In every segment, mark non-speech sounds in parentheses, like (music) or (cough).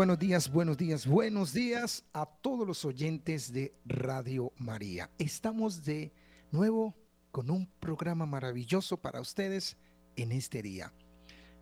Buenos días, buenos días, buenos días a todos los oyentes de Radio María. Estamos de nuevo con un programa maravilloso para ustedes en este día.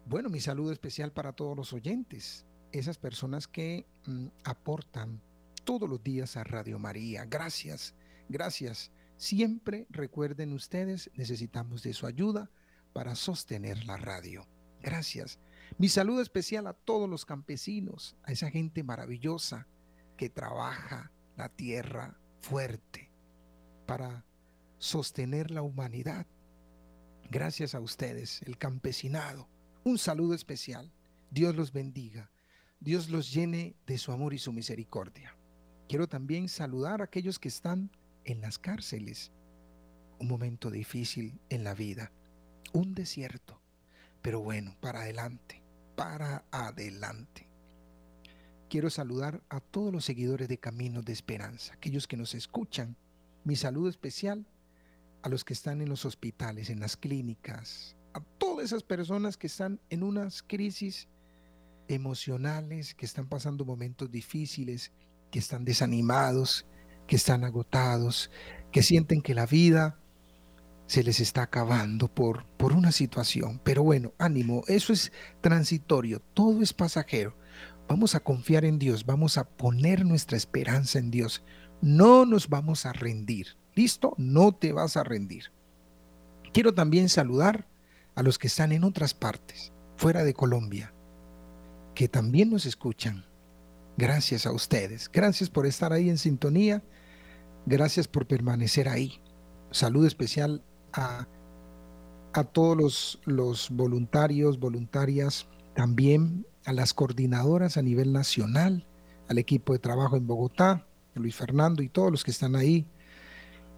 Bueno, mi saludo especial para todos los oyentes, esas personas que mm, aportan todos los días a Radio María. Gracias, gracias. Siempre recuerden ustedes, necesitamos de su ayuda para sostener la radio. Gracias. Mi saludo especial a todos los campesinos, a esa gente maravillosa que trabaja la tierra fuerte para sostener la humanidad. Gracias a ustedes, el campesinado. Un saludo especial. Dios los bendiga. Dios los llene de su amor y su misericordia. Quiero también saludar a aquellos que están en las cárceles. Un momento difícil en la vida. Un desierto. Pero bueno, para adelante. Para adelante. Quiero saludar a todos los seguidores de Caminos de Esperanza, aquellos que nos escuchan. Mi saludo especial a los que están en los hospitales, en las clínicas, a todas esas personas que están en unas crisis emocionales, que están pasando momentos difíciles, que están desanimados, que están agotados, que sienten que la vida se les está acabando por, por una situación. Pero bueno, ánimo, eso es transitorio, todo es pasajero. Vamos a confiar en Dios, vamos a poner nuestra esperanza en Dios. No nos vamos a rendir. ¿Listo? No te vas a rendir. Quiero también saludar a los que están en otras partes, fuera de Colombia, que también nos escuchan. Gracias a ustedes. Gracias por estar ahí en sintonía. Gracias por permanecer ahí. Saludo especial a, a todos los, los voluntarios, voluntarias, también a las coordinadoras a nivel nacional, al equipo de trabajo en Bogotá, Luis Fernando y todos los que están ahí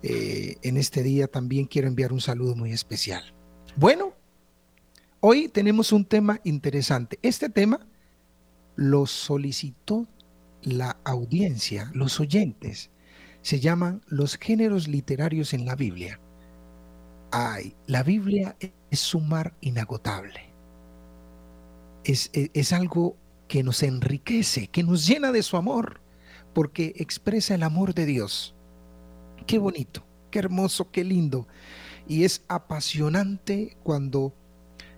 eh, en este día también quiero enviar un saludo muy especial. Bueno, hoy tenemos un tema interesante. Este tema lo solicitó la audiencia, los oyentes. Se llaman los géneros literarios en la Biblia. Ay, la Biblia es un mar inagotable. Es, es, es algo que nos enriquece, que nos llena de su amor, porque expresa el amor de Dios Qué bonito, qué hermoso, qué lindo. Y es apasionante cuando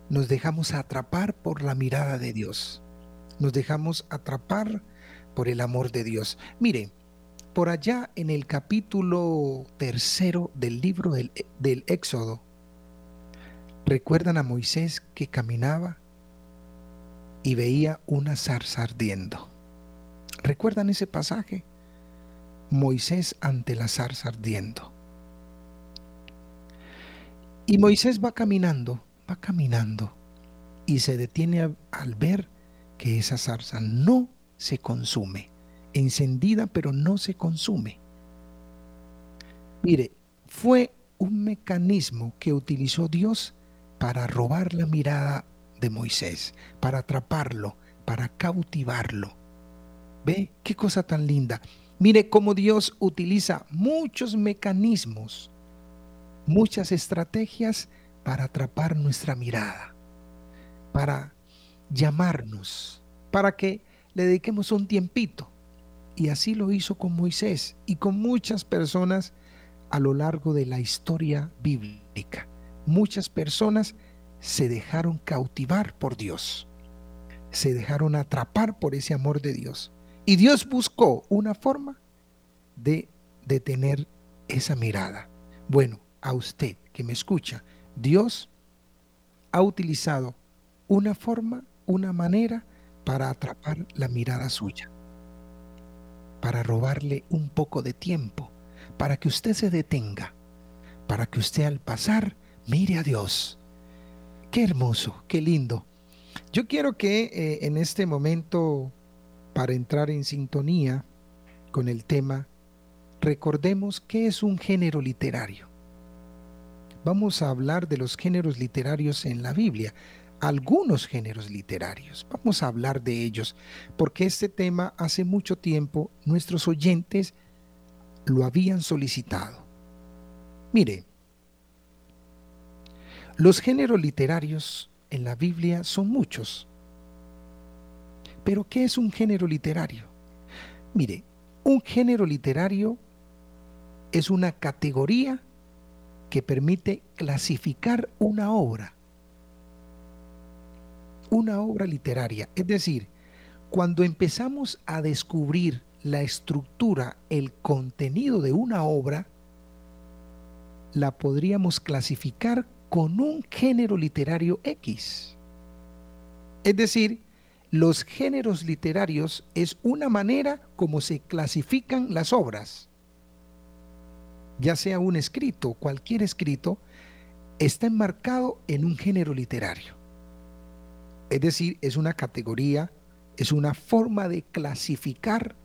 nos dejamos atrapar por la mirada de Dios. Nos dejamos atrapar por el amor de Dios. Mire, por allá en el capítulo tercero del libro del, del Éxodo, ¿recuerdan a Moisés que caminaba y veía una zarza ardiendo? ¿Recuerdan ese pasaje? Moisés ante la zarza ardiendo. Y Moisés va caminando, va caminando y se detiene al ver que esa zarza no se consume, encendida pero no se consume. Mire, fue un mecanismo que utilizó Dios para robar la mirada de Moisés, para atraparlo, para cautivarlo. ¿Ve qué cosa tan linda? Mire cómo Dios utiliza muchos mecanismos, muchas estrategias para atrapar nuestra mirada, para llamarnos, para que le dediquemos un tiempito. Y así lo hizo con Moisés y con muchas personas a lo largo de la historia bíblica. Muchas personas se dejaron cautivar por Dios, se dejaron atrapar por ese amor de Dios. Y Dios buscó una forma de detener esa mirada. Bueno, a usted que me escucha, Dios ha utilizado una forma, una manera para atrapar la mirada suya, para robarle un poco de tiempo, para que usted se detenga, para que usted al pasar mire a Dios. Qué hermoso, qué lindo. Yo quiero que eh, en este momento para entrar en sintonía con el tema, recordemos qué es un género literario. Vamos a hablar de los géneros literarios en la Biblia, algunos géneros literarios. Vamos a hablar de ellos, porque este tema hace mucho tiempo nuestros oyentes lo habían solicitado. Mire, los géneros literarios en la Biblia son muchos Pero ¿qué es un género literario? Mire, un género literario es una categoría que permite clasificar una obra. Una obra literaria. Es decir, cuando empezamos a descubrir la estructura, el contenido de una obra, la podríamos clasificar con un género literario X. Es decir, los géneros literarios es una manera como se clasifican las obras. Ya sea un escrito, cualquier escrito, está enmarcado en un género literario. Es decir, es una categoría, es una forma de clasificar,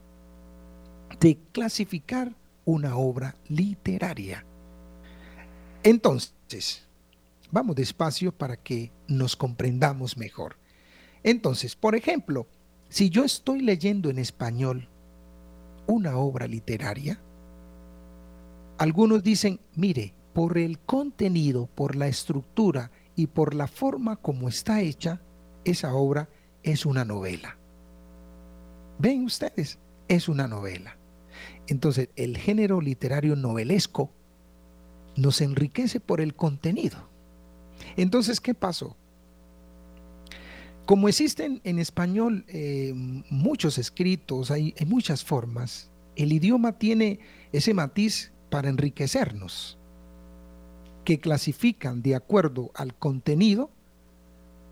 de clasificar una obra literaria. Entonces, vamos despacio para que nos comprendamos mejor. Entonces, por ejemplo, si yo estoy leyendo en español una obra literaria, algunos dicen, mire, por el contenido, por la estructura y por la forma como está hecha, esa obra es una novela. Ven ustedes, es una novela. Entonces, el género literario novelesco nos enriquece por el contenido. Entonces, ¿qué pasó? Como existen en español eh, muchos escritos, hay, hay muchas formas, el idioma tiene ese matiz para enriquecernos, que clasifican de acuerdo al contenido,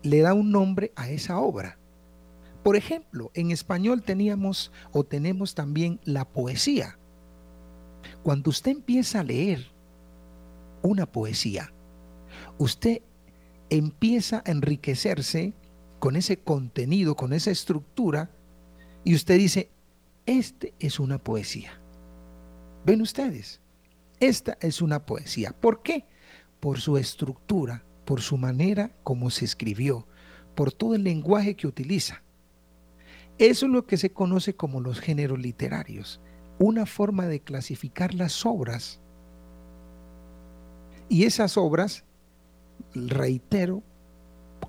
le da un nombre a esa obra. Por ejemplo, en español teníamos o tenemos también la poesía. Cuando usted empieza a leer una poesía, usted empieza a enriquecerse con ese contenido, con esa estructura, y usted dice, este es una poesía. ¿Ven ustedes? Esta es una poesía. ¿Por qué? Por su estructura, por su manera como se escribió, por todo el lenguaje que utiliza. Eso es lo que se conoce como los géneros literarios, una forma de clasificar las obras. Y esas obras, reitero,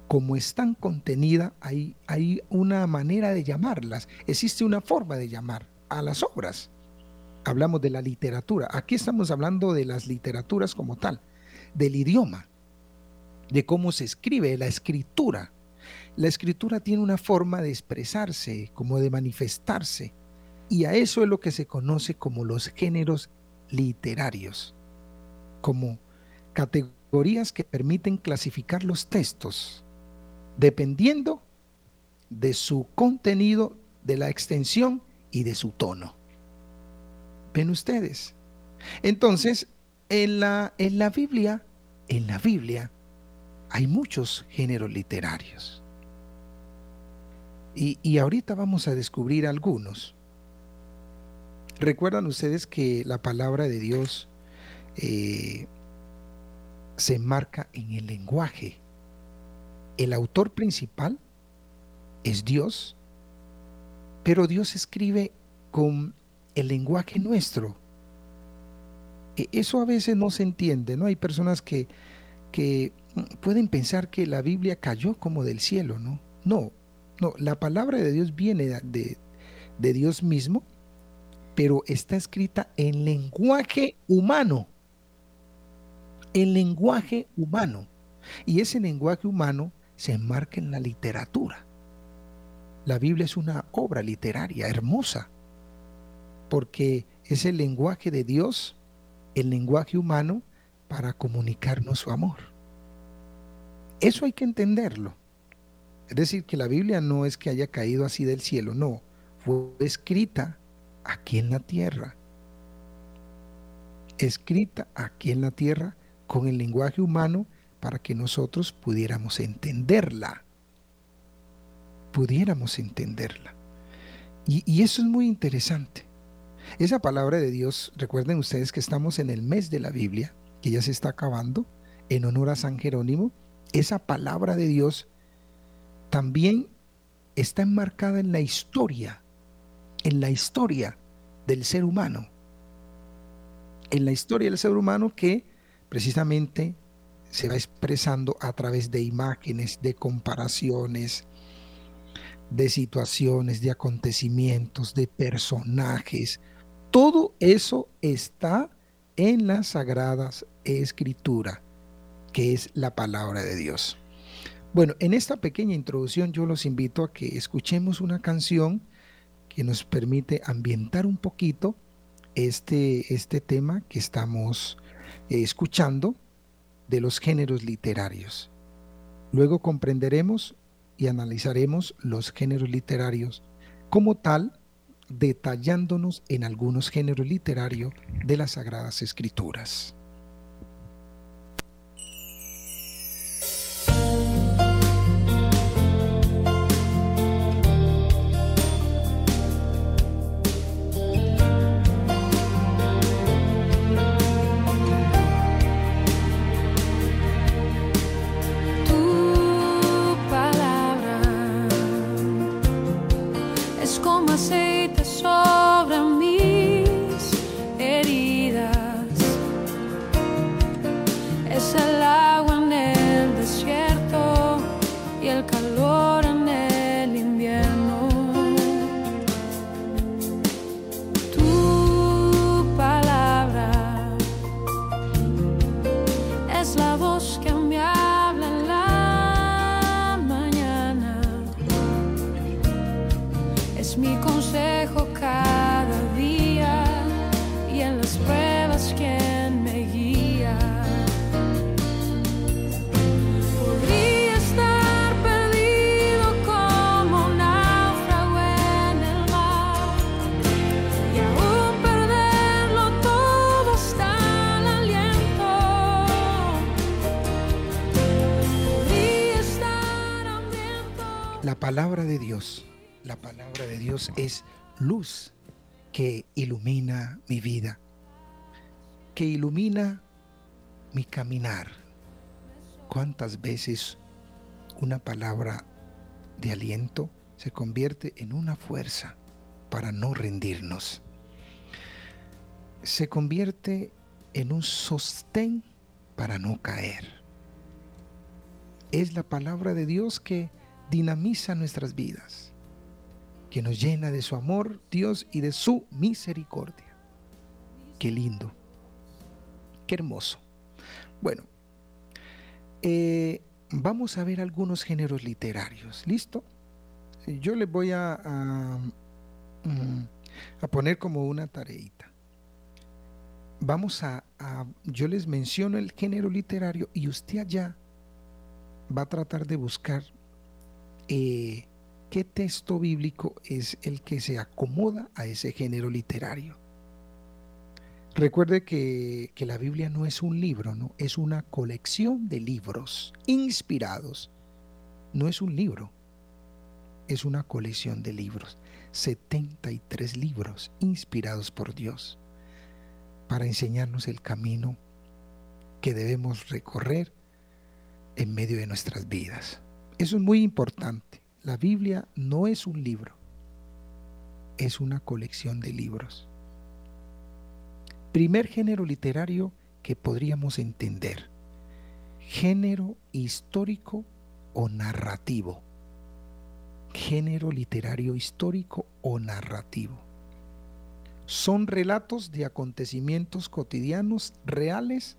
como están contenidas, hay, hay una manera de llamarlas, existe una forma de llamar a las obras. Hablamos de la literatura, aquí estamos hablando de las literaturas como tal, del idioma, de cómo se escribe, la escritura. La escritura tiene una forma de expresarse, como de manifestarse, y a eso es lo que se conoce como los géneros literarios, como categorías que permiten clasificar los textos dependiendo de su contenido, de la extensión y de su tono. ¿Ven ustedes? Entonces, en la, en la Biblia, en la Biblia hay muchos géneros literarios. Y, ahorita vamos a descubrir algunos. Recuerdan ustedes que la palabra de Dios eh, se enmarca en el lenguaje el autor principal es Dios, pero Dios escribe con el lenguaje nuestro. E, eso a veces no se entiende, ¿no? Hay personas que, que pueden pensar que la Biblia cayó como del cielo, ¿no? No, no, la palabra de Dios viene de, de Dios mismo, pero está escrita en lenguaje humano. En lenguaje humano. Y ese lenguaje humano se enmarca en la literatura. La Biblia es una obra literaria hermosa, porque es el lenguaje de Dios, el lenguaje humano, para comunicarnos su amor. Eso hay que entenderlo. Es decir, que la Biblia no es que haya caído así del cielo, no, fue escrita aquí en la tierra. Escrita aquí en la tierra con el lenguaje humano para que nosotros pudiéramos entenderla. Pudiéramos entenderla. Y, eso es muy interesante. Esa palabra de Dios, recuerden ustedes que estamos en el mes de la Biblia, que ya se está acabando, en honor a San Jerónimo. Esa palabra de Dios también está enmarcada en la historia, en la historia del ser humano. En la historia del ser humano que precisamente se va expresando a través de imágenes, de comparaciones, de situaciones, de acontecimientos, de personajes. Todo eso está en las sagradas escritura, que es la palabra de Dios. Bueno, en esta pequeña introducción yo los invito a que escuchemos una canción que nos permite ambientar un poquito este, este tema que estamos eh, escuchando de los géneros literarios. Luego comprenderemos y analizaremos los géneros literarios como tal, detallándonos en algunos géneros literarios de las Sagradas Escrituras. Palabra de Dios, la palabra de Dios es luz que ilumina mi vida, que ilumina mi caminar. ¿Cuántas veces una palabra de aliento se convierte en una fuerza para no rendirnos? Se convierte en un sostén para no caer. Es la palabra de Dios que dinamiza nuestras vidas, que nos llena de su amor, Dios, y de su misericordia. Qué lindo, qué hermoso. Bueno, eh, vamos a ver algunos géneros literarios. ¿Listo? Yo les voy a, mm, a poner como una tareita. Vamos a, a, yo les menciono el género literario y usted allá va a tratar de buscar eh, qué texto bíblico es el que se acomoda a ese género literario. Recuerde que, que, la Biblia no es un libro, ¿no? es una colección de libros inspirados. No es un libro, es una colección de libros. 73 libros inspirados por Dios para enseñarnos el camino que debemos recorrer en medio de nuestras vidas. Eso es muy importante. La Biblia no es un libro, es una colección de libros. Primer género literario que podríamos entender. Género histórico o narrativo. Género literario histórico o narrativo. Son relatos de acontecimientos cotidianos reales,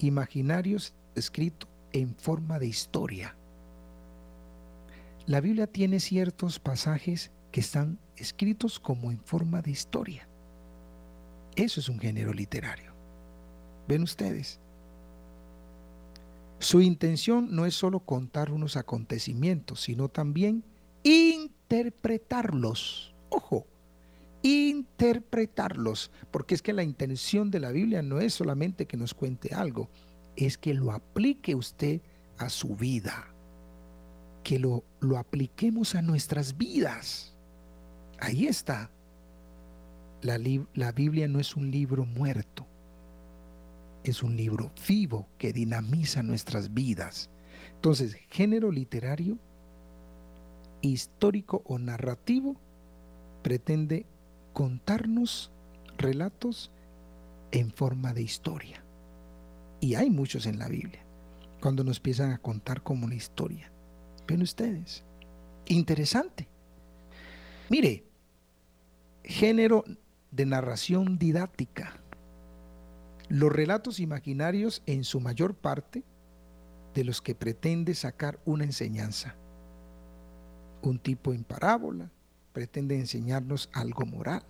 imaginarios, escritos en forma de historia la Biblia tiene ciertos pasajes que están escritos como en forma de historia. Eso es un género literario. ¿Ven ustedes? Su intención no es solo contar unos acontecimientos, sino también interpretarlos. Ojo, interpretarlos, porque es que la intención de la Biblia no es solamente que nos cuente algo, es que lo aplique usted a su vida que lo, lo apliquemos a nuestras vidas. Ahí está. La, la Biblia no es un libro muerto, es un libro vivo que dinamiza nuestras vidas. Entonces, género literario, histórico o narrativo, pretende contarnos relatos en forma de historia. Y hay muchos en la Biblia, cuando nos empiezan a contar como una historia. Ustedes. Interesante. Mire, género de narración didáctica. Los relatos imaginarios en su mayor parte de los que pretende sacar una enseñanza. Un tipo en parábola pretende enseñarnos algo moral.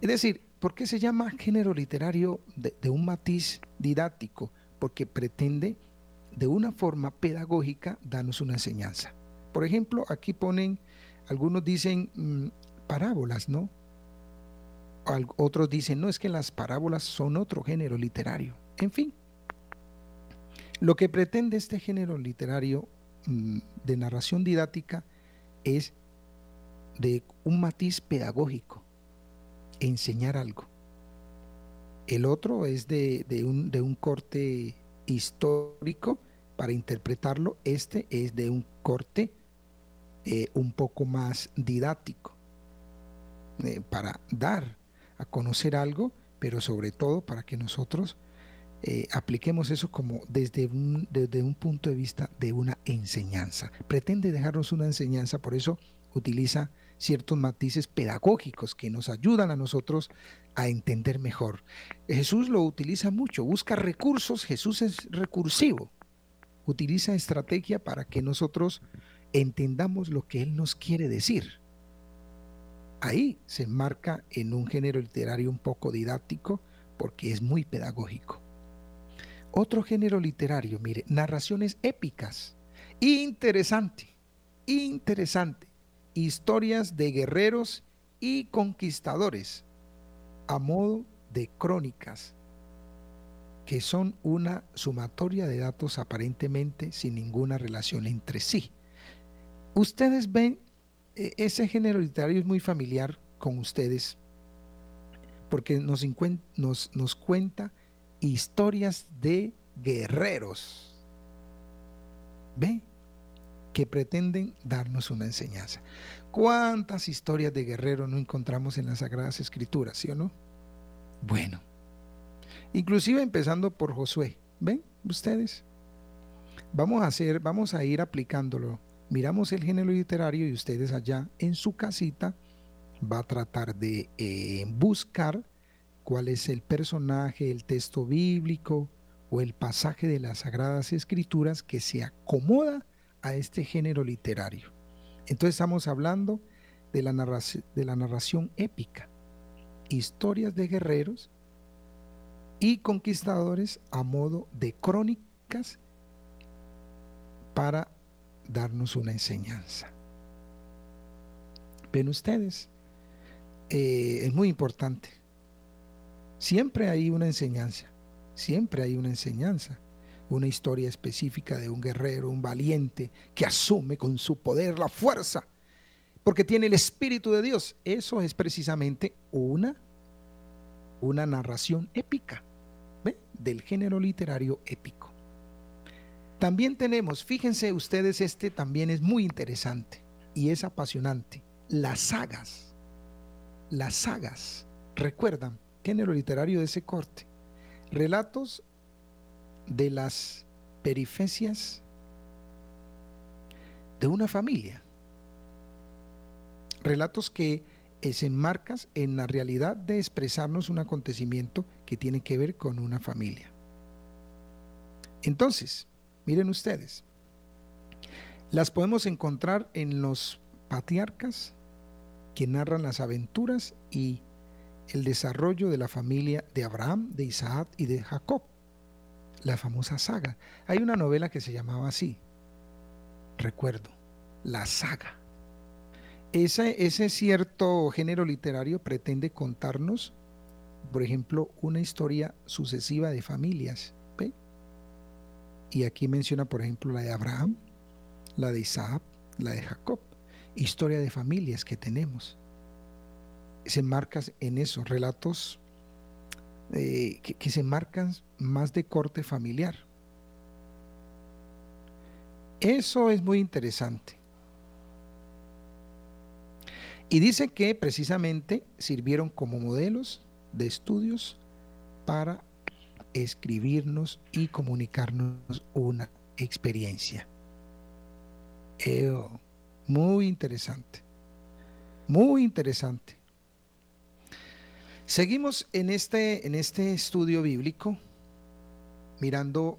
Es decir, ¿por qué se llama género literario de, de un matiz didáctico? Porque pretende de una forma pedagógica darnos una enseñanza. Por ejemplo, aquí ponen, algunos dicen mm, parábolas, ¿no? Otros dicen, no, es que las parábolas son otro género literario. En fin, lo que pretende este género literario mm, de narración didáctica es de un matiz pedagógico, enseñar algo. El otro es de, un, de un corte histórico para interpretarlo. Este es de un corte eh, un poco más didáctico eh, para dar a conocer algo, pero sobre todo para que nosotros eh, apliquemos eso como desde un, desde un punto de vista de una enseñanza. Pretende dejarnos una enseñanza, por eso utiliza ciertos matices pedagógicos que nos ayudan a nosotros a entender mejor. Jesús lo utiliza mucho, busca recursos, Jesús es recursivo, utiliza estrategia para que nosotros entendamos lo que Él nos quiere decir. Ahí se enmarca en un género literario un poco didáctico porque es muy pedagógico. Otro género literario, mire, narraciones épicas. Interesante, interesante historias de guerreros y conquistadores a modo de crónicas, que son una sumatoria de datos aparentemente sin ninguna relación entre sí. Ustedes ven, e, ese género literario es muy familiar con ustedes, porque nos cuenta historias de guerreros. ¿Ve? que pretenden darnos una enseñanza. ¿Cuántas historias de guerreros no encontramos en las Sagradas Escrituras, sí o no? Bueno, inclusive empezando por Josué, ¿ven ustedes? Vamos a hacer, vamos a ir aplicándolo. Miramos el género literario y ustedes allá en su casita va a tratar de eh, buscar cuál es el personaje, el texto bíblico o el pasaje de las Sagradas Escrituras que se acomoda a este género literario. Entonces estamos hablando de la, narración, de la narración épica, historias de guerreros y conquistadores a modo de crónicas para darnos una enseñanza. Ven ustedes, eh, es muy importante. Siempre hay una enseñanza, siempre hay una enseñanza una historia específica de un guerrero, un valiente, que asume con su poder la fuerza, porque tiene el Espíritu de Dios. Eso es precisamente una, una narración épica, del género literario épico. También tenemos, fíjense ustedes, este también es muy interesante y es apasionante, las sagas. Las sagas, recuerdan, género literario de ese corte. Relatos de las perifecias de una familia. Relatos que se enmarcan en la realidad de expresarnos un acontecimiento que tiene que ver con una familia. Entonces, miren ustedes, las podemos encontrar en los patriarcas que narran las aventuras y el desarrollo de la familia de Abraham, de Isaac y de Jacob la famosa saga. Hay una novela que se llamaba así, recuerdo, La saga. Ese, ese cierto género literario pretende contarnos, por ejemplo, una historia sucesiva de familias. Y aquí menciona, por ejemplo, la de Abraham, la de Isaac, la de Jacob. Historia de familias que tenemos. Se enmarca en esos relatos eh, que, se marcan más de corte familiar. Eso es muy interesante. Y dice que precisamente sirvieron como modelos de estudios para escribirnos y comunicarnos una experiencia. Muy interesante. Muy interesante. Seguimos en este, en este estudio bíblico mirando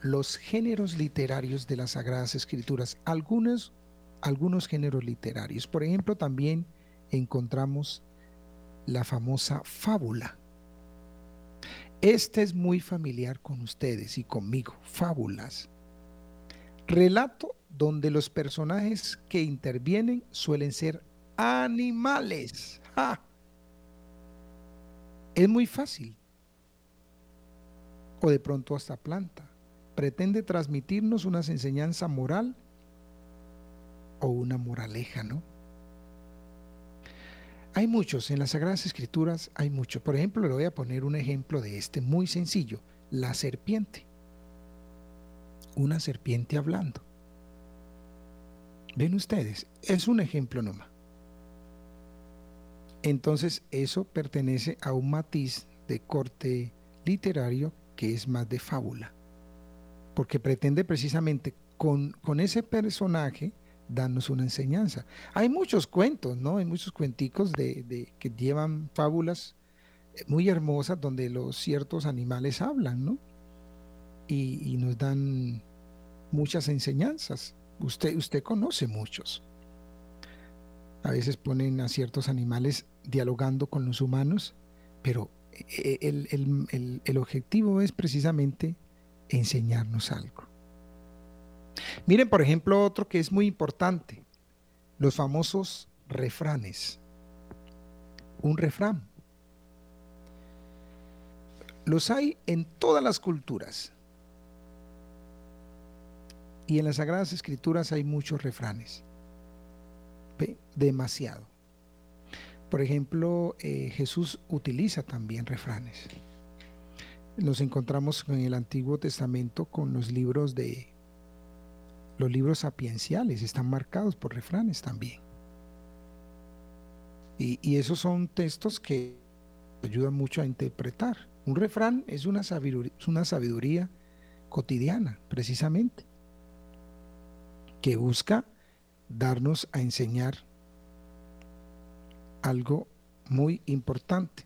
los géneros literarios de las Sagradas Escrituras, algunos, algunos géneros literarios. Por ejemplo, también encontramos la famosa fábula. Este es muy familiar con ustedes y conmigo, fábulas. Relato donde los personajes que intervienen suelen ser animales. Es muy fácil. O de pronto hasta planta. Pretende transmitirnos una enseñanza moral o una moraleja, ¿no? Hay muchos, en las Sagradas Escrituras hay muchos. Por ejemplo, le voy a poner un ejemplo de este muy sencillo, la serpiente. Una serpiente hablando. Ven ustedes, es un ejemplo nomás. Entonces eso pertenece a un matiz de corte literario que es más de fábula, porque pretende precisamente con, con ese personaje darnos una enseñanza. Hay muchos cuentos, ¿no? Hay muchos cuenticos de, que llevan fábulas eh, muy hermosas donde los ciertos animales hablan, ¿no? Y, y nos dan muchas enseñanzas. Usted, usted conoce muchos. A veces ponen a ciertos animales dialogando con los humanos, pero eh, el, objetivo es precisamente enseñarnos algo. Miren, por ejemplo, otro que es muy importante, los famosos refranes. Un refrán. Los hay en todas las culturas. Y en las Sagradas Escrituras hay muchos refranes. Demasiado. Por ejemplo, eh, Jesús utiliza también refranes. Nos encontramos en el Antiguo Testamento con los libros de los libros sapienciales, están marcados por refranes también. Y, esos son textos que ayudan mucho a interpretar. Un refrán es una es una sabiduría cotidiana, precisamente, que busca darnos a enseñar algo muy importante.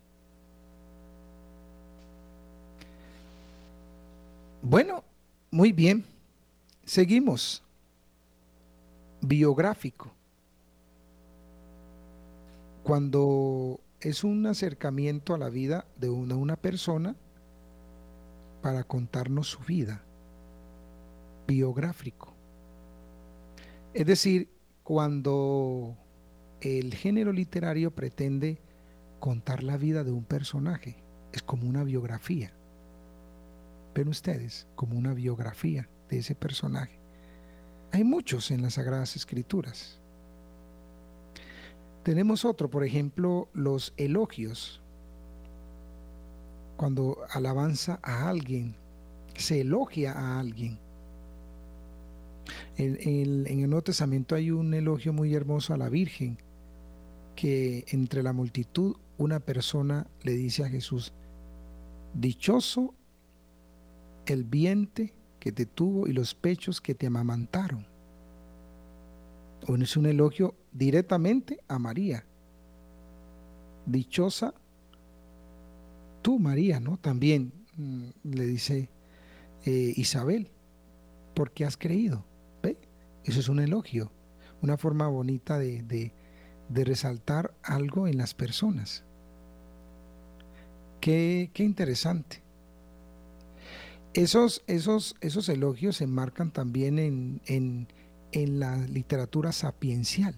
Bueno, muy bien. Seguimos. Biográfico. Cuando es un acercamiento a la vida de una, una persona para contarnos su vida. Biográfico. Es decir, cuando el género literario pretende contar la vida de un personaje. Es como una biografía. Ven ustedes, como una biografía de ese personaje. Hay muchos en las Sagradas Escrituras. Tenemos otro, por ejemplo, los elogios. Cuando alabanza a alguien, se elogia a alguien. En, el Nuevo Testamento hay un elogio muy hermoso a la Virgen que entre la multitud una persona le dice a Jesús, dichoso el vientre que te tuvo y los pechos que te amamantaron. Bueno, es un elogio directamente a María. Dichosa tú, María, ¿no? También mm, le dice eh, Isabel, porque has creído. ¿Ve? Eso es un elogio, una forma bonita de, de resaltar algo en las personas. Qué, interesante. Esos, esos, esos, elogios se enmarcan también en, en, en la literatura sapiencial,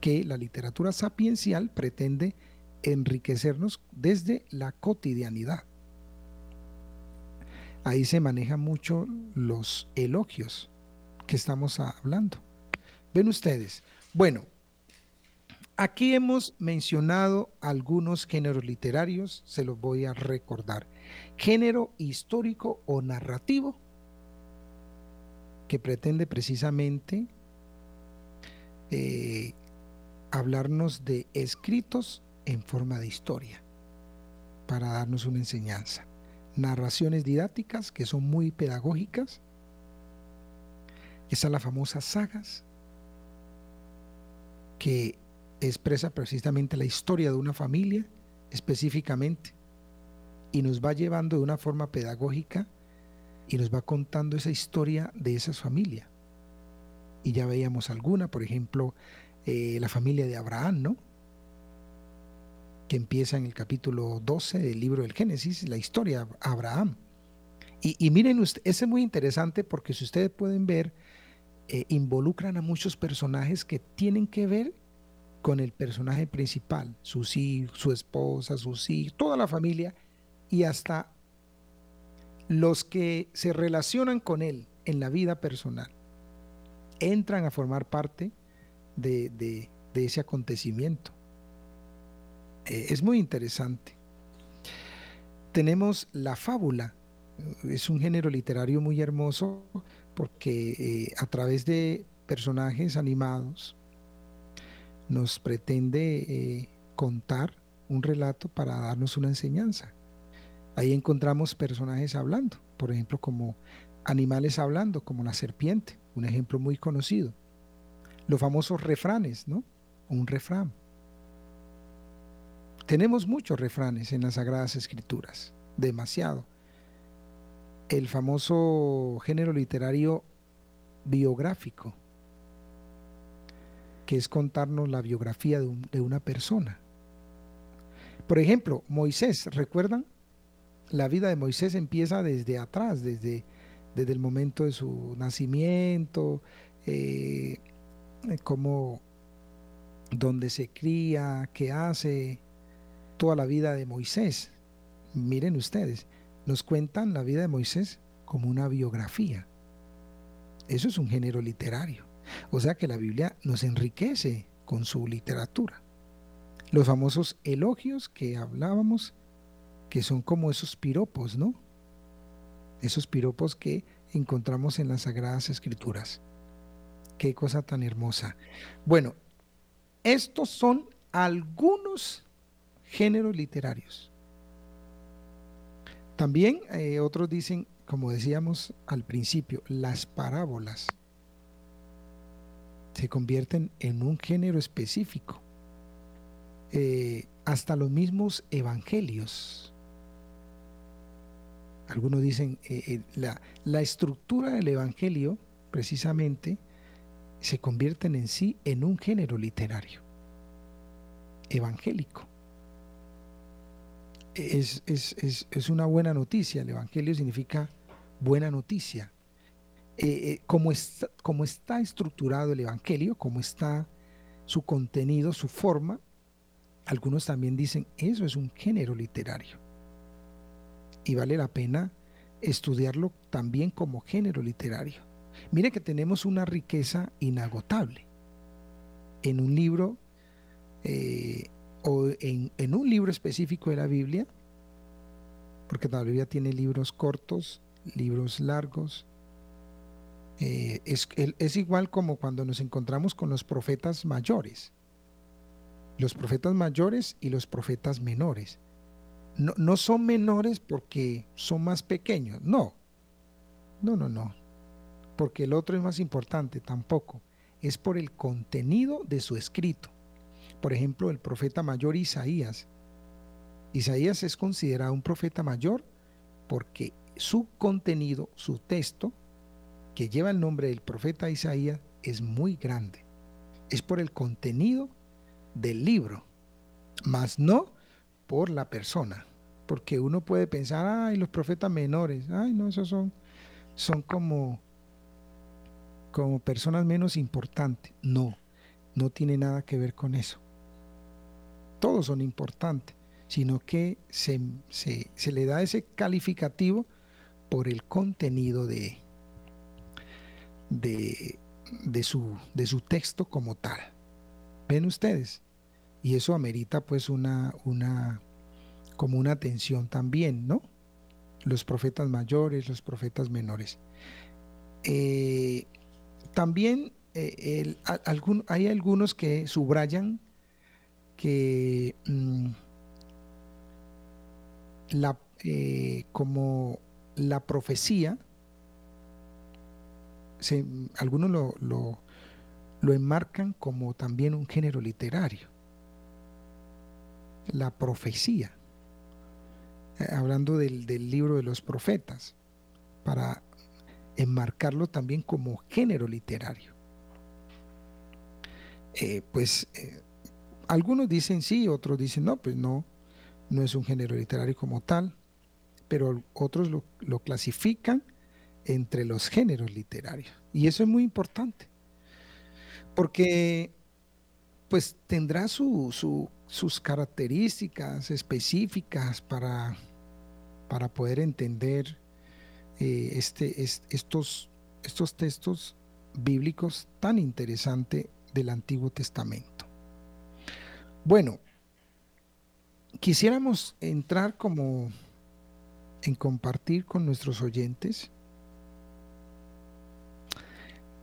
que la literatura sapiencial pretende enriquecernos desde la cotidianidad. Ahí se manejan mucho los elogios que estamos hablando. Ven ustedes. Bueno, Aquí hemos mencionado algunos géneros literarios, se los voy a recordar. Género histórico o narrativo, que pretende precisamente eh, hablarnos de escritos en forma de historia, para darnos una enseñanza. Narraciones didácticas, que son muy pedagógicas. Esas las famosas sagas que expresa precisamente la historia de una familia específicamente y nos va llevando de una forma pedagógica y nos va contando esa historia de esa familia. Y ya veíamos alguna, por ejemplo, eh, la familia de Abraham, ¿no? Que empieza en el capítulo 12 del libro del Génesis, la historia de Abraham. Y, miren, ese es muy interesante porque si ustedes pueden ver, eh, involucran a muchos personajes que tienen que ver con el personaje principal, hijos, su esposa, sus hijos, toda la familia y hasta los que se relacionan con él en la vida personal entran a formar parte de, ese acontecimiento. Eh, es muy interesante. Tenemos la fábula, es un género literario muy hermoso porque eh, a través de personajes animados nos pretende eh, contar un relato para darnos una enseñanza. Ahí encontramos personajes hablando, por ejemplo, como animales hablando, como la serpiente, un ejemplo muy conocido. Los famosos refranes, ¿no? Un refrán. Tenemos muchos refranes en las Sagradas Escrituras, demasiado. El famoso género literario biográfico, que es contarnos la biografía de, una persona. Por ejemplo, Moisés, ¿recuerdan? La vida de Moisés empieza desde atrás, desde, desde el momento de su nacimiento, eh, cómo, donde se cría, qué hace, toda la vida de Moisés. Miren ustedes, nos cuentan la vida de Moisés como una biografía. Eso es un género literario. O sea que la Biblia nos enriquece con su literatura. Los famosos elogios que hablábamos que son como esos piropos, ¿no? Esos piropos que encontramos en las Sagradas Escrituras. Qué cosa tan hermosa. Bueno, estos son algunos géneros literarios. También eh, otros dicen, como decíamos al principio, las parábolas se convierten en un género específico. Eh, hasta los mismos evangelios algunos dicen, eh, eh, la, la estructura del Evangelio, precisamente, se convierten en sí en un género literario, evangélico. Es, una buena noticia, el Evangelio significa buena noticia. Eh, como, está, como está estructurado el Evangelio, como está su contenido, su forma, algunos también dicen, eso es un género literario y vale la pena estudiarlo también como género literario. Mire que tenemos una riqueza inagotable en un libro eh, o en, un libro específico de la Biblia, porque la Biblia tiene libros cortos, libros largos. Eh, es, es igual como cuando nos encontramos con los profetas mayores, los profetas mayores y los profetas menores no, son menores porque son más pequeños, no. No, no, no. Porque el otro es más importante, tampoco. Es por el contenido de su escrito. Por ejemplo, el profeta mayor Isaías. Isaías es considerado un profeta mayor porque su contenido, su texto, que lleva el nombre del profeta Isaías, es muy grande. Es por el contenido del libro, más no por la persona. Porque uno puede pensar, ay, los profetas menores, ay, no, esos son, son como, como personas menos importantes. No, no tiene nada que ver con eso. Todos son importantes, sino que se, se le da ese calificativo por el contenido de, de, de, su, de su texto como tal. ¿Ven ustedes? Y eso amerita pues una, una, como una atención también, ¿no? Los profetas mayores, los profetas menores. Eh, también eh, hay algunos que subrayan que mm, la, eh, como la profecía, algunos lo, lo enmarcan como también un género literario. La profecía, eh, hablando del, libro de los profetas, para enmarcarlo también como género literario. Eh, pues eh, algunos dicen sí, otros dicen no, pues no, no es un género literario como tal, pero otros lo, lo clasifican entre los géneros literarios. Y eso es muy importante, porque pues tendrá sus características específicas para, para poder entender eh, este, estos, estos textos bíblicos tan interesantes del Antiguo Testamento. Bueno, quisiéramos entrar como en compartir con nuestros oyentes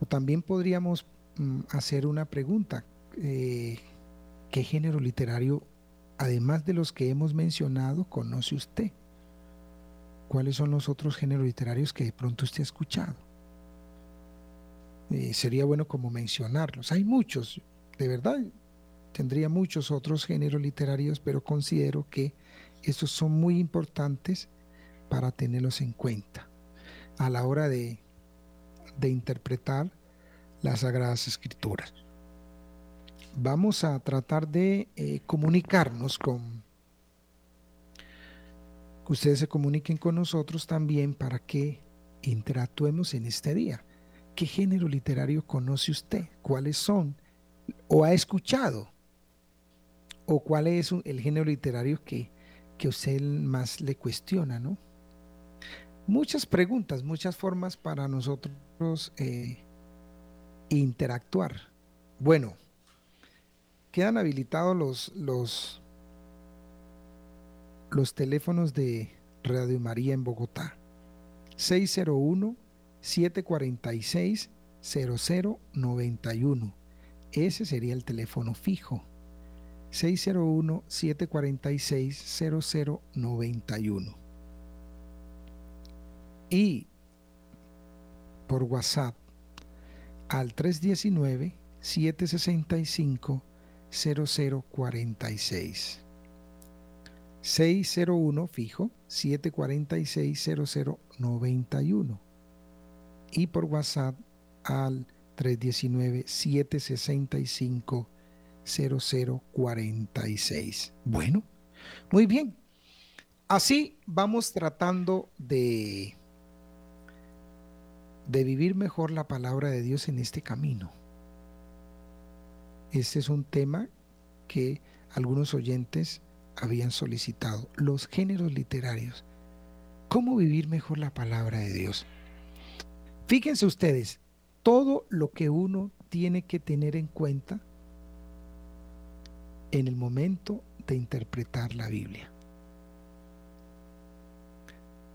o también podríamos mm, hacer una pregunta. Eh, ¿Qué género literario, además de los que hemos mencionado, conoce usted? ¿Cuáles son los otros géneros literarios que de pronto usted ha escuchado? Eh, sería bueno como mencionarlos. Hay muchos, de verdad, tendría muchos otros géneros literarios, pero considero que estos son muy importantes para tenerlos en cuenta a la hora de de interpretar las Sagradas Escrituras. Vamos a tratar de eh, comunicarnos con, que ustedes se comuniquen con nosotros también para que interactuemos en este día. ¿Qué género literario conoce usted? ¿Cuáles son? ¿O ha escuchado? ¿O cuál es el género literario que, que usted más le cuestiona, no? Muchas preguntas, muchas formas para nosotros eh, interactuar. Bueno, quedan habilitados los, los, teléfonos de Radio María en Bogotá. 601-746-0091. Ese sería el teléfono fijo. 601-746-0091. Y por WhatsApp al 319-765-0046. 601 fijo 746-0091 y por WhatsApp al 319-765-0046. Bueno, muy bien. Así vamos tratando de de vivir mejor la palabra de Dios en este camino. Este es un tema que algunos oyentes habían solicitado, los géneros literarios. ¿Cómo vivir mejor la palabra de Dios? Fíjense ustedes, todo lo que uno tiene que tener en cuenta en el momento de interpretar la Biblia.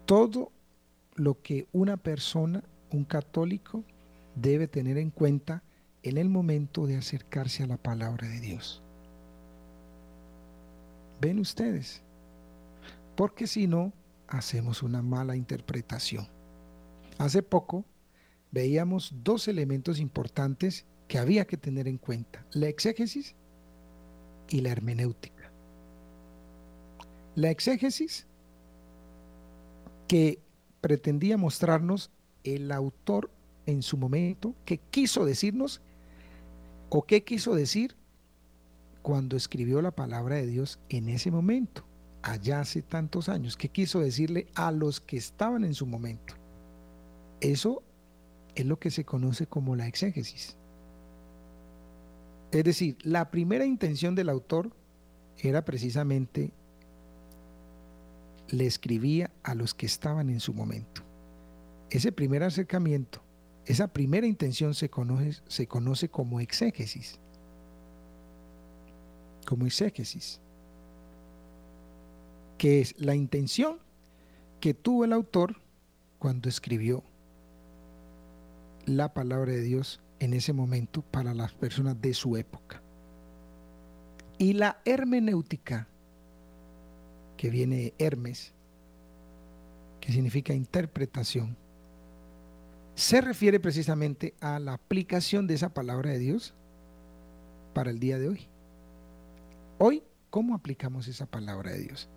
Todo lo que una persona un católico debe tener en cuenta en el momento de acercarse a la palabra de Dios. ¿Ven ustedes? Porque si no, hacemos una mala interpretación. Hace poco veíamos dos elementos importantes que había que tener en cuenta, la exégesis y la hermenéutica. La exégesis que pretendía mostrarnos el autor en su momento, qué quiso decirnos o qué quiso decir cuando escribió la palabra de Dios en ese momento, allá hace tantos años, qué quiso decirle a los que estaban en su momento. Eso es lo que se conoce como la exégesis. Es decir, la primera intención del autor era precisamente le escribía a los que estaban en su momento ese primer acercamiento, esa primera intención se conoce, se conoce como exégesis. Como exégesis. Que es la intención que tuvo el autor cuando escribió la palabra de Dios en ese momento para las personas de su época. Y la hermenéutica, que viene de Hermes, que significa interpretación, se refiere precisamente a la aplicación de esa palabra de Dios para el día de hoy. Hoy, ¿cómo aplicamos esa palabra de Dios?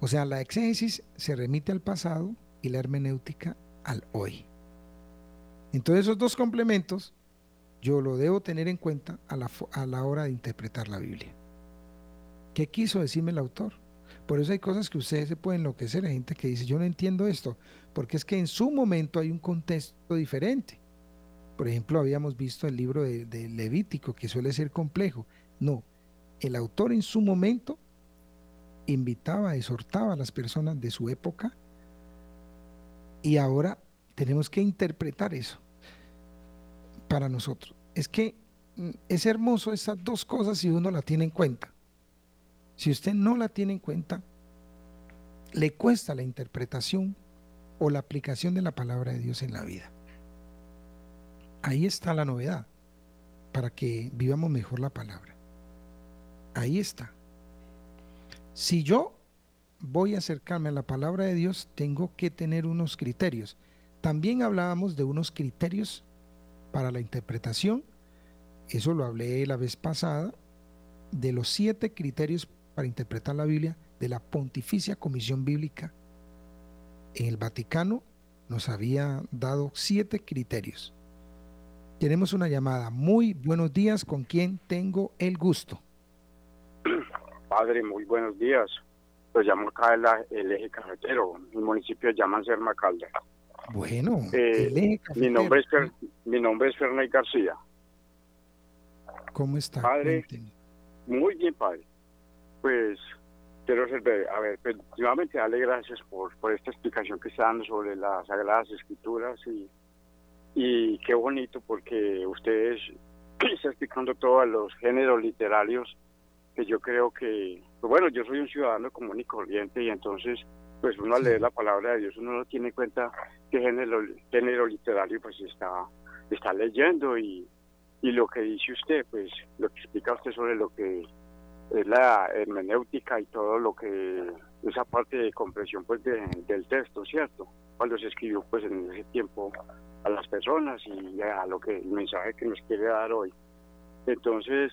O sea, la exégesis se remite al pasado y la hermenéutica al hoy. Entonces esos dos complementos yo lo debo tener en cuenta a la, a la hora de interpretar la Biblia. ¿Qué quiso decirme el autor? Por eso hay cosas que ustedes se pueden enloquecer. Hay gente que dice, yo no entiendo esto, porque es que en su momento hay un contexto diferente. Por ejemplo, habíamos visto el libro de, de Levítico, que suele ser complejo. No, el autor en su momento invitaba, exhortaba a las personas de su época y ahora tenemos que interpretar eso para nosotros. Es que mm, es hermoso esas dos cosas si uno la tiene en cuenta. Si usted no la tiene en cuenta, le cuesta la interpretación o la aplicación de la palabra de Dios en la vida. Ahí está la novedad, para que vivamos mejor la palabra. Ahí está. Si yo voy a acercarme a la palabra de Dios, tengo que tener unos criterios. También hablábamos de unos criterios para la interpretación. Eso lo hablé la vez pasada, de los siete criterios para interpretar la Biblia de la Pontificia Comisión Bíblica en el Vaticano nos había dado siete criterios. Tenemos una llamada. Muy buenos días, ¿con quién tengo el gusto? Padre, muy buenos días. Pues llamo acá el, el eje cafetero. Mi municipio llama Serma Calda. Bueno, eh, mi nombre es mi nombre es García. ¿Cómo está? Padre, muy bien, padre pues quiero ser A ver, pues, nuevamente darle gracias por, por esta explicación que está dando sobre las Sagradas Escrituras y, y qué bonito porque ustedes (clears throat) está explicando todos los géneros literarios que yo creo que, pues bueno, yo soy un ciudadano común y corriente y entonces pues uno al leer la palabra de Dios uno no tiene en cuenta qué género, género literario pues está, está leyendo y, y lo que dice usted, pues lo que explica usted sobre lo que es la hermenéutica y todo lo que esa parte de comprensión pues del texto, ¿cierto? Cuando se escribió pues en ese tiempo a las personas y a lo que el mensaje que nos quiere dar hoy. Entonces,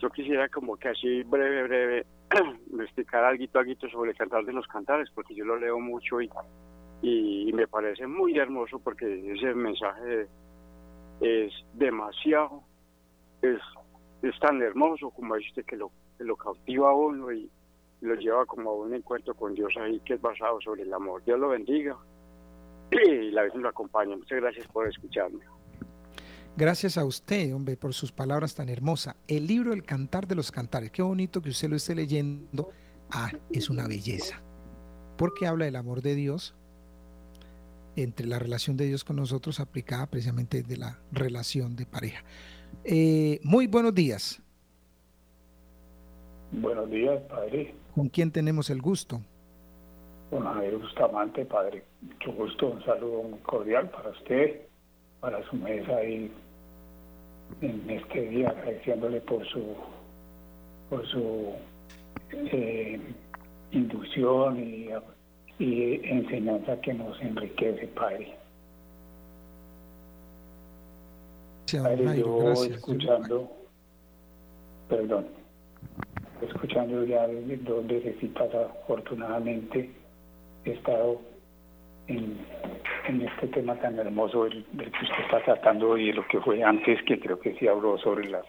yo quisiera como que así breve, breve, (clears throat) explicar algo, algo sobre el cantar de los cantares, porque yo lo leo mucho y, y, me parece muy hermoso porque ese mensaje es demasiado, es, es tan hermoso como dice usted que lo lo cautiva a uno y lo lleva como a un encuentro con Dios ahí que es basado sobre el amor. Dios lo bendiga y la vez lo acompaña. Muchas gracias por escucharme. Gracias a usted, hombre, por sus palabras tan hermosas. El libro El Cantar de los Cantares, qué bonito que usted lo esté leyendo. Ah, es una belleza. Porque habla del amor de Dios, entre la relación de Dios con nosotros aplicada precisamente de la relación de pareja. Eh, muy buenos días. Buenos días, padre. ¿Con quién tenemos el gusto? Con Javier Bustamante, padre. Mucho gusto, un saludo muy cordial para usted, para su mesa y en este día, agradeciéndole por su por su eh, inducción y, enseñanza que nos enriquece, padre. padre yo escuchando, perdón escuchando ya dos veces y pasa, afortunadamente he estado en, este tema tan hermoso del, que usted está tratando y lo que fue antes, que creo que sí habló sobre las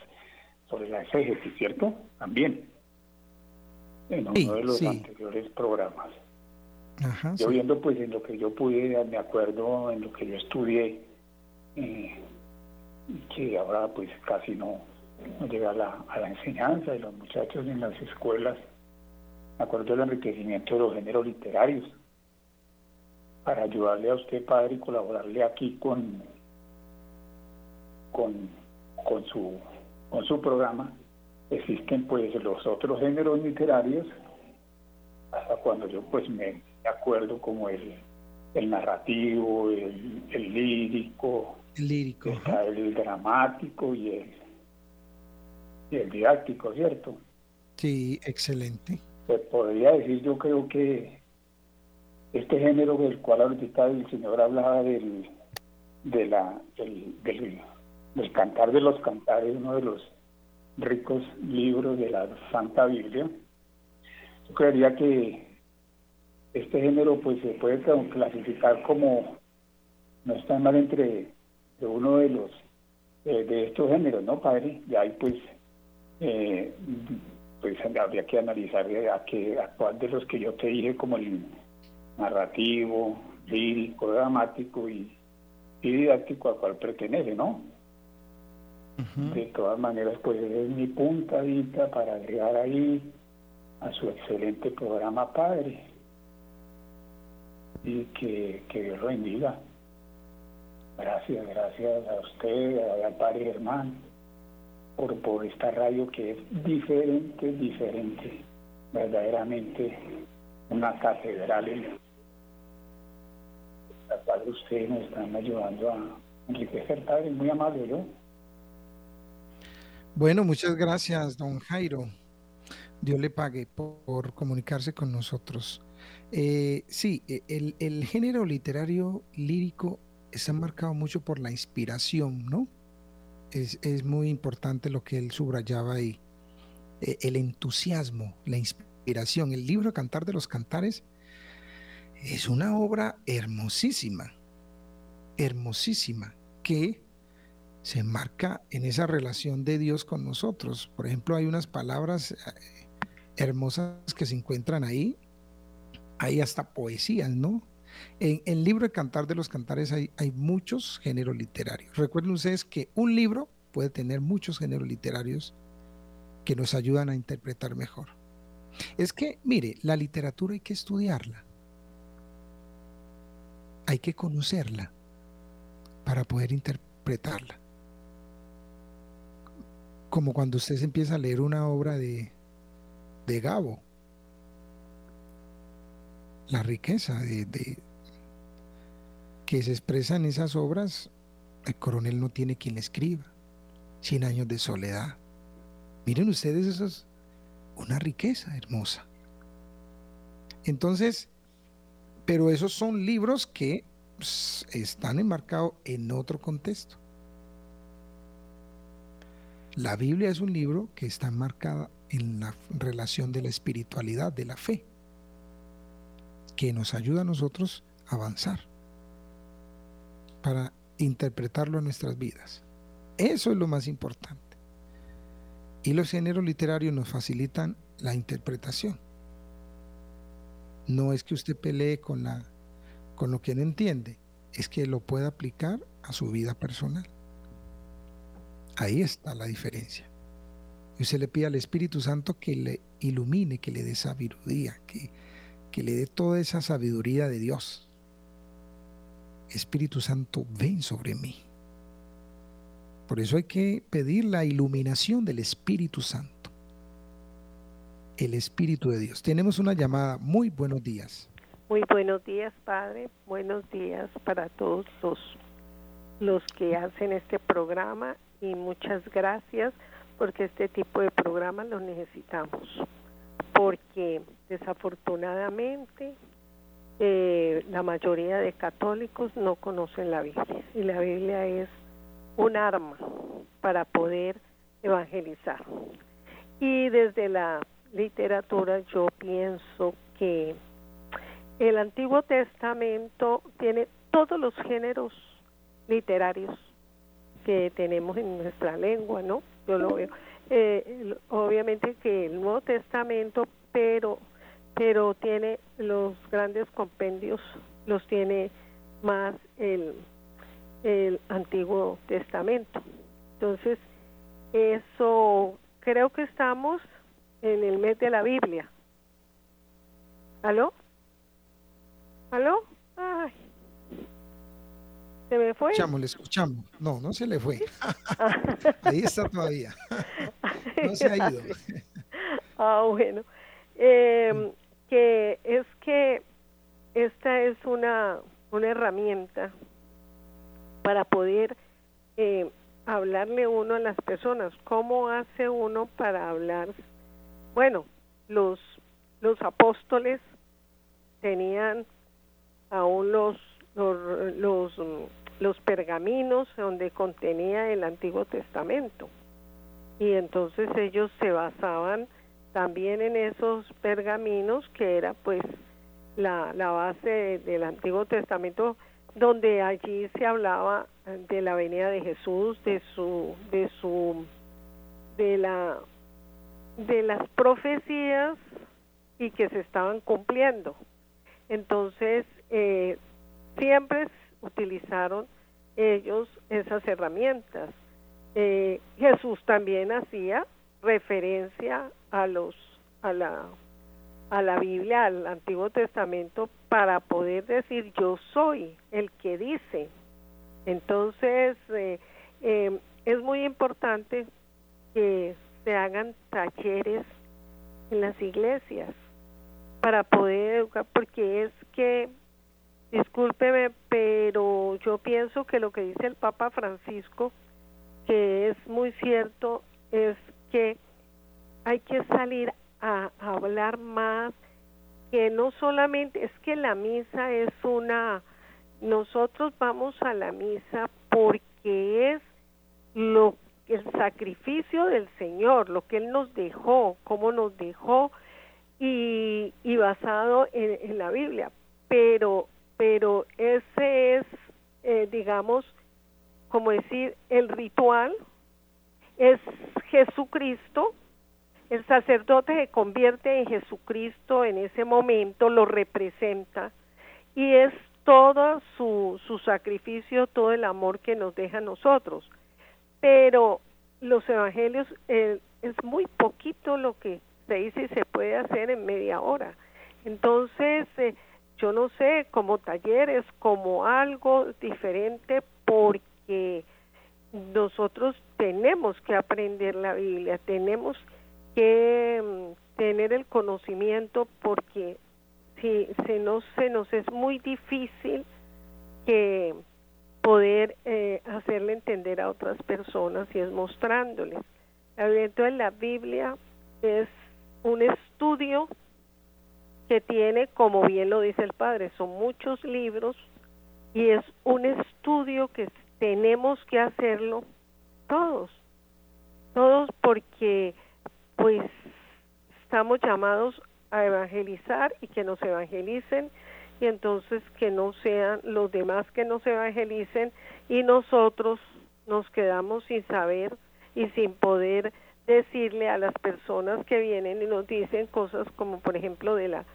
sobre la exégesis, ¿cierto? También, en uno de los anteriores programas. yo viendo pues en lo que yo pude, me acuerdo en lo que yo estudié, eh, que ahora pues casi no llega a la, a la enseñanza de los muchachos en las escuelas, me acuerdo del enriquecimiento de los géneros literarios, para ayudarle a usted, padre, y colaborarle aquí con, con, con, su, con su programa, existen pues los otros géneros literarios, hasta cuando yo pues me acuerdo como el, el narrativo, el, el lírico, el lírico, el dramático y el y el didáctico, ¿cierto? Sí, excelente. Pues podría decir, yo creo que este género del cual ahorita el señor hablaba del, de la, del, del, cantar de los cantares, uno de los ricos libros de la Santa Biblia. Yo creería que este género pues se puede clasificar como no está mal entre uno de los de estos géneros, ¿no, padre? Y ahí pues eh, pues habría que analizar a, qué, a cuál de los que yo te dije como el narrativo, lírico, dramático y, didáctico a cuál pertenece, ¿no? De todas maneras, pues es mi puntadita para agregar ahí a su excelente programa Padre y que, que Dios lo bendiga. Gracias, gracias a usted, al Padre Germán, por, por esta radio que es diferente, diferente, verdaderamente una catedral en la cual ustedes nos están ayudando a enriquecer, Padre, muy amable yo. Bueno, muchas gracias, don Jairo. Dios le pague por, comunicarse con nosotros. Eh, sí, e, el, el, género literario lírico está marcado mucho por la inspiración, ¿no? Es, muy importante lo que él subrayaba ahí. E, el entusiasmo, la inspiración. El libro Cantar de los Cantares es una obra hermosísima, hermosísima, que se marca en esa relación de Dios con nosotros. Por ejemplo, hay unas palabras eh, hermosas que se encuentran ahí. Hay hasta poesías, ¿no? En el libro de Cantar de los Cantares hay, muchos géneros literarios. Recuerden ustedes que un libro puede tener muchos géneros literarios que nos ayudan a interpretar mejor. Es que, mire, la literatura hay que estudiarla. Hay que conocerla para poder interpretarla como cuando usted se empieza a leer una obra de, de Gabo. La riqueza de, que se expresa en esas obras, el coronel no tiene quien le escriba. Cien años de soledad. Miren ustedes, eso es una riqueza hermosa. Entonces, pero esos son libros que pues, están enmarcados en otro contexto. La Biblia es un libro que está enmarcada en la relación de la espiritualidad, de la fe, que nos ayuda a nosotros a avanzar para interpretarlo en nuestras vidas. Eso es lo más importante. Y los géneros literarios nos facilitan la interpretación. No es que usted pelee con, la, con lo que no entiende, es que lo pueda aplicar a su vida personal. Ahí está la diferencia. Y usted le pide al Espíritu Santo que le ilumine, que le dé sabiduría, que, que le dé toda esa sabiduría de Dios. Espíritu Santo, ven sobre mí. Por eso hay que pedir la iluminación del Espíritu Santo. El Espíritu de Dios. Tenemos una llamada. Muy buenos días. Muy buenos días, Padre. Buenos días para todos los, que hacen este programa y muchas gracias porque este tipo de programas los necesitamos. Porque desafortunadamente eh, la mayoría de católicos no conocen la Biblia y la Biblia es un arma para poder evangelizar. Y desde la literatura yo pienso que el Antiguo Testamento tiene todos los géneros literarios que tenemos en nuestra lengua, ¿no? Yo lo veo. Eh, obviamente que el Nuevo Testamento, pero pero tiene los grandes compendios, los tiene más el, el Antiguo Testamento. Entonces, eso creo que estamos en el mes de la Biblia. ¿Aló? ¿Aló? Ay. ¿Se me fue? Escuchamos, le escuchamos. No, no se le fue. (laughs) Ahí está todavía. (laughs) no se ha ido. ah, bueno. Eh, que es que esta es una, una herramienta para poder eh, hablarle uno a las personas. ¿Cómo hace uno para hablar? Bueno, los, los apóstoles tenían aún los, los, los, los pergaminos donde contenía el Antiguo Testamento. y entonces ellos se basaban también en esos pergaminos que era pues la, la base del Antiguo Testamento donde allí se hablaba de la venida de Jesús, de su de su de la de las profecías y que se estaban cumpliendo. Entonces, eh, siempre utilizaron ellos esas herramientas. Eh, Jesús también hacía referencia a los a la a la Biblia, al Antiguo Testamento para poder decir yo soy el que dice. Entonces eh, eh, es muy importante que se hagan talleres en las iglesias para poder educar, porque es que, discúlpeme, pero yo pienso que lo que dice el Papa Francisco, que es muy cierto, es que hay que salir a, hablar más, que no solamente, es que la misa es una, nosotros vamos a la misa porque es lo el sacrificio del Señor, lo que Él nos dejó, cómo nos dejó y, y basado en, la Biblia. Pero, pero ese es, eh, digamos, como decir, el ritual es Jesucristo, el sacerdote se convierte en Jesucristo en ese momento, lo representa y es todo su, su sacrificio, todo el amor que nos deja a nosotros pero los evangelios eh, es muy poquito lo que se dice y se puede hacer en media hora. Entonces, eh, yo no sé, como talleres, como algo diferente, porque nosotros tenemos que aprender la Biblia, tenemos que mm, tener el conocimiento, porque si se nos, se nos es muy difícil que poder eh, hacerle entender a otras personas y es mostrándoles. Entonces la Biblia es un estudio que tiene, como bien lo dice el Padre, son muchos libros y es un estudio que tenemos que hacerlo todos, todos porque pues estamos llamados a evangelizar y que nos evangelicen y entonces que no sean los demás que nos evangelicen y nosotros nos quedamos sin saber y sin poder decirle a las personas que vienen y nos dicen cosas como por ejemplo de la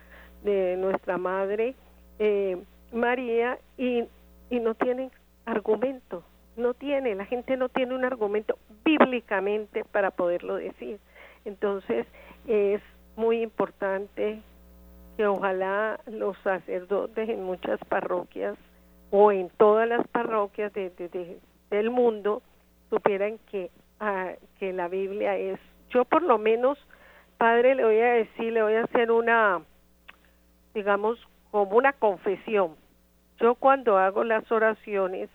de nuestra madre eh, María y, y no tienen argumento no tiene la gente no tiene un argumento bíblicamente para poderlo decir entonces es muy importante que ojalá los sacerdotes en muchas parroquias o en todas las parroquias de, del mundo supieran que, ah, que la Biblia es, yo por lo menos, padre, le voy a decir, le voy a hacer una, digamos, como una confesión. Yo cuando hago las oraciones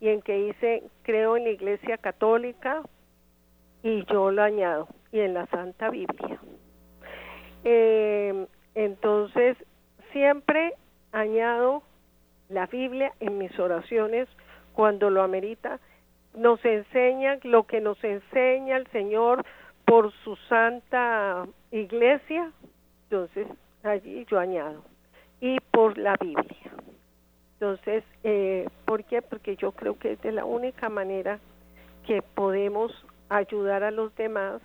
y en que dice, creo en la Iglesia Católica, y yo lo añado, y en la Santa Biblia. Eh, entonces, siempre añado la Biblia en mis oraciones cuando lo amerita. Nos enseña lo que nos enseña el Señor por su santa iglesia. Entonces, allí yo añado. Y por la Biblia. Entonces, eh, ¿por qué? Porque yo creo que es de la única manera que podemos ayudar a los demás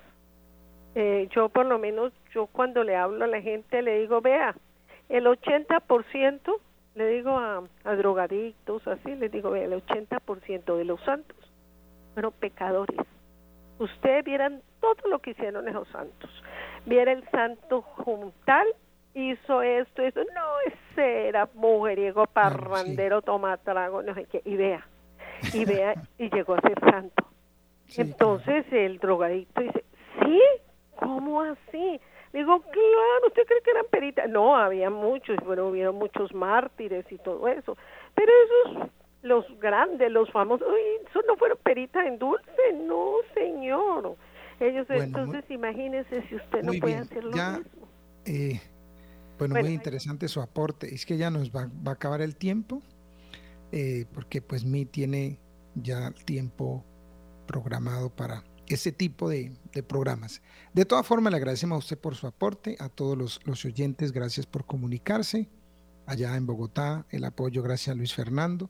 eh, yo por lo menos, yo cuando le hablo a la gente le digo, vea, el 80%, le digo a, a drogadictos, así, les digo, vea, el 80% de los santos fueron pecadores. Ustedes vieran todo lo que hicieron esos santos. Viera el santo juntal, hizo esto, eso, no, ese era mujeriego, parrandero, toma trago, no sé qué, y vea, y vea, y llegó a ser santo. (laughs) Entonces el drogadicto dice, sí, ¿Cómo así? Digo, claro, ¿usted cree que eran peritas? No, había muchos, bueno, hubieron muchos mártires y todo eso. Pero esos, los grandes, los famosos, ¿eso no fueron peritas en dulce? No, señor. Ellos, entonces, imagínese si usted no puede hacer lo mismo. Eh, bueno, muy interesante su aporte. Es que ya nos va, va a acabar el tiempo, eh, porque pues mi tiene ya el tiempo programado para ese tipo de, programas. De todas formas, le agradecemos a usted por su aporte, a todos los, los oyentes, gracias por comunicarse. Allá en Bogotá, el apoyo, gracias a Luis Fernando,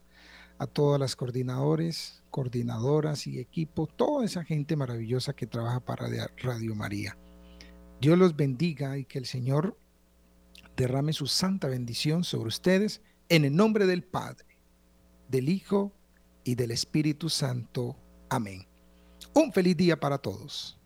a todas las coordinadores, coordinadoras y equipo, toda esa gente maravillosa que trabaja para Radio María. Dios los bendiga y que el Señor derrame su santa bendición sobre ustedes en el nombre del Padre, del Hijo y del Espíritu Santo. Amén. Un feliz día para todos.